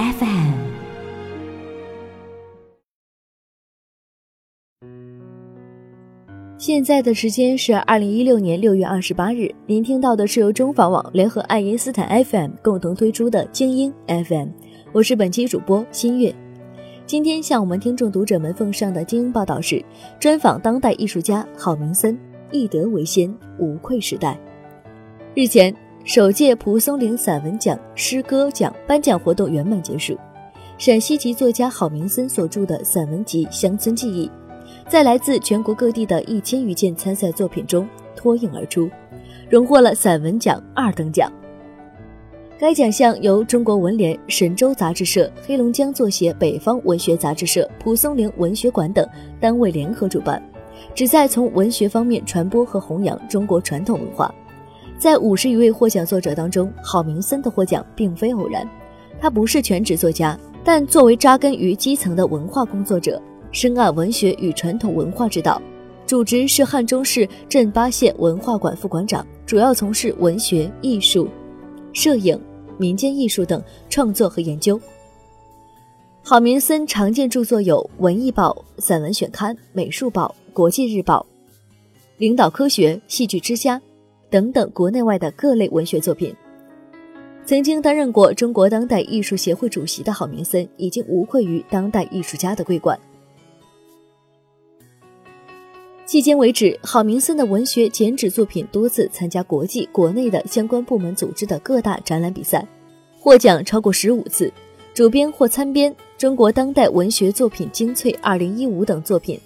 FM》。现在的时间是二零一六年六月二十八日，您听到的是由中法网联合爱因斯坦 FM 共同推出的精英 FM，我是本期主播新月。今天向我们听众读者们奉上的精英报道是专访当代艺术家郝明森，艺德为先，无愧时代。日前，首届蒲松龄散文奖、诗歌奖颁奖活动圆满结束，陕西籍作家郝明森所著的散文集《乡村记忆》。在来自全国各地的一千余件参赛作品中脱颖而出，荣获了散文奖二等奖。该奖项由中国文联、神州杂志社、黑龙江作协北方文学杂志社、蒲松龄文学馆等单位联合主办，旨在从文学方面传播和弘扬中国传统文化。在五十余位获奖作者当中，郝明森的获奖并非偶然，他不是全职作家，但作为扎根于基层的文化工作者。深谙文学与传统文化之道，主职是汉中市镇巴县文化馆副馆长，主要从事文学、艺术、摄影、民间艺术等创作和研究。郝明森常见著作有《文艺报》《散文选刊》《美术报》《国际日报》《领导科学》《戏剧之家》等等国内外的各类文学作品。曾经担任过中国当代艺术协会主席的郝明森，已经无愧于当代艺术家的桂冠。迄今为止，郝明森的文学剪纸作品多次参加国际、国内的相关部门组织的各大展览比赛，获奖超过十五次，主编或参编《中国当代文学作品精粹二零一五》等作品。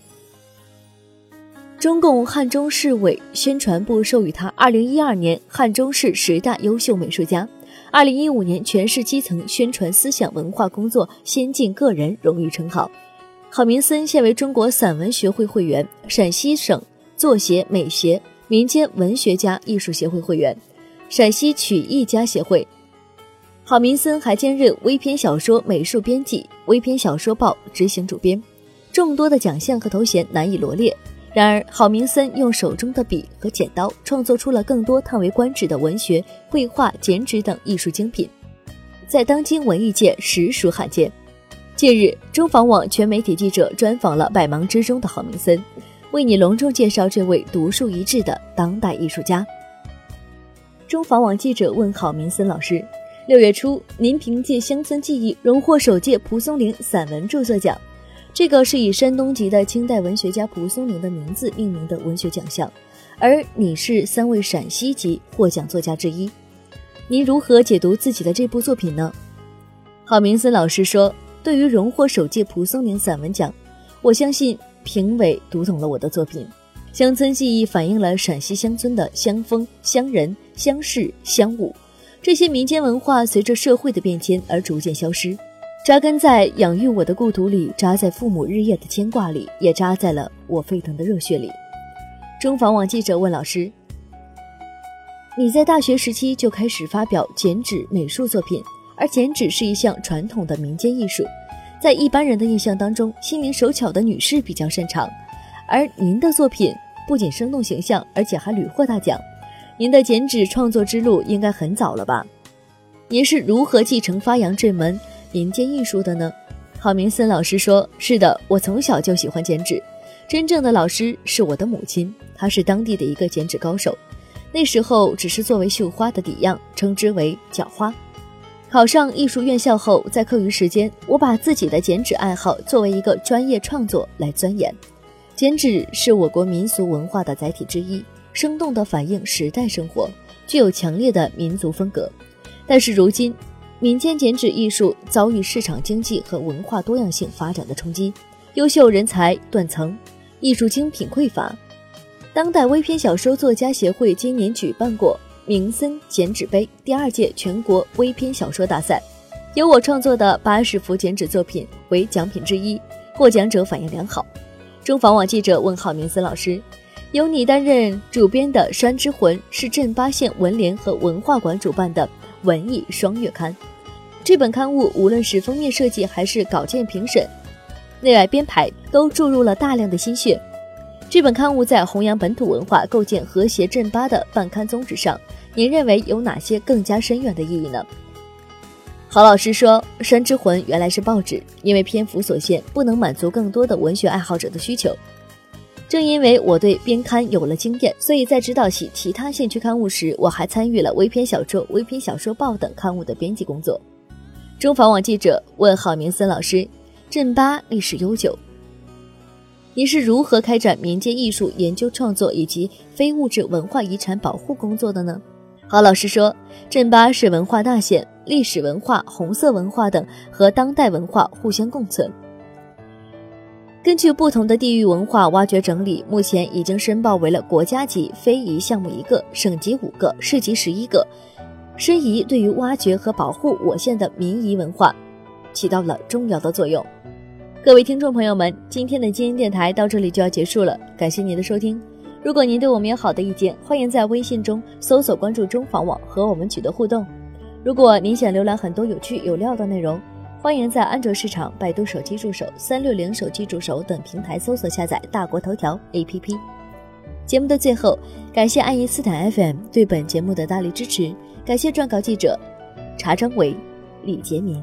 中共汉中市委宣传部授予他二零一二年汉中市十大优秀美术家、二零一五年全市基层宣传思想文化工作先进个人荣誉称号。郝明森现为中国散文学会会员、陕西省作协、美协民间文学家艺术协会会员、陕西曲艺家协会。郝明森还兼任微篇小说美术编辑、微篇小说报执行主编，众多的奖项和头衔难以罗列。然而，郝明森用手中的笔和剪刀，创作出了更多叹为观止的文学、绘画、剪纸等艺术精品，在当今文艺界实属罕见。近日，中房网全媒体记者专访了百忙之中的郝明森，为你隆重介绍这位独树一帜的当代艺术家。中房网记者问郝明森老师：六月初，您凭借《乡村记忆》荣获首届蒲松龄散文著作奖，这个是以山东籍的清代文学家蒲松龄的名字命名的文学奖项，而你是三位陕西籍获奖作家之一，您如何解读自己的这部作品呢？郝明森老师说。对于荣获首届蒲松龄散文奖，我相信评委读懂了我的作品。《乡村记忆》反映了陕西乡村的乡风、乡人、乡事、乡物，这些民间文化随着社会的变迁而逐渐消失，扎根在养育我的故土里，扎在父母日夜的牵挂里，也扎在了我沸腾的热血里。中房网记者问老师：“你在大学时期就开始发表剪纸美术作品？”而剪纸是一项传统的民间艺术，在一般人的印象当中，心灵手巧的女士比较擅长。而您的作品不仅生动形象，而且还屡获大奖。您的剪纸创作之路应该很早了吧？您是如何继承发扬这门民间艺术的呢？郝明森老师说：“是的，我从小就喜欢剪纸，真正的老师是我的母亲，她是当地的一个剪纸高手。那时候只是作为绣花的底样，称之为角花。”考上艺术院校后，在课余时间，我把自己的剪纸爱好作为一个专业创作来钻研。剪纸是我国民俗文化的载体之一，生动地反映时代生活，具有强烈的民族风格。但是如今，民间剪纸艺术遭遇市场经济和文化多样性发展的冲击，优秀人才断层，艺术精品匮乏。当代微篇小说作家协会今年举办过。明森剪纸杯第二届全国微篇小说大赛，由我创作的八十幅剪纸作品为奖品之一，获奖者反应良好。中房网记者问号明森老师，由你担任主编的《山之魂》是镇巴县文联和文化馆主办的文艺双月刊。这本刊物无论是封面设计还是稿件评审、内外编排，都注入了大量的心血。这本刊物在弘扬本土文化、构建和谐镇巴的办刊宗旨上，您认为有哪些更加深远的意义呢？郝老师说，《山之魂》原来是报纸，因为篇幅所限，不能满足更多的文学爱好者的需求。正因为我对编刊有了经验，所以在指导起其他县区刊物时，我还参与了微篇小说、微篇小说报等刊物的编辑工作。中房网记者问郝明森老师：“镇巴历史悠久，你是如何开展民间艺术研究创作以及非物质文化遗产保护工作的呢？”郝老师说：“镇巴是文化大县。”历史文化、红色文化等和当代文化互相共存。根据不同的地域文化挖掘整理，目前已经申报为了国家级非遗项目一个，省级五个，市级十一个。申遗对于挖掘和保护我县的民遗文化起到了重要的作用。各位听众朋友们，今天的精英电台到这里就要结束了，感谢您的收听。如果您对我们有好的意见，欢迎在微信中搜索关注中房网和我们取得互动。如果您想浏览很多有趣有料的内容，欢迎在安卓市场、百度手机助手、三六零手机助手等平台搜索下载大国头条 APP。节目的最后，感谢爱因斯坦 FM 对本节目的大力支持，感谢撰稿记者查张伟、李杰明。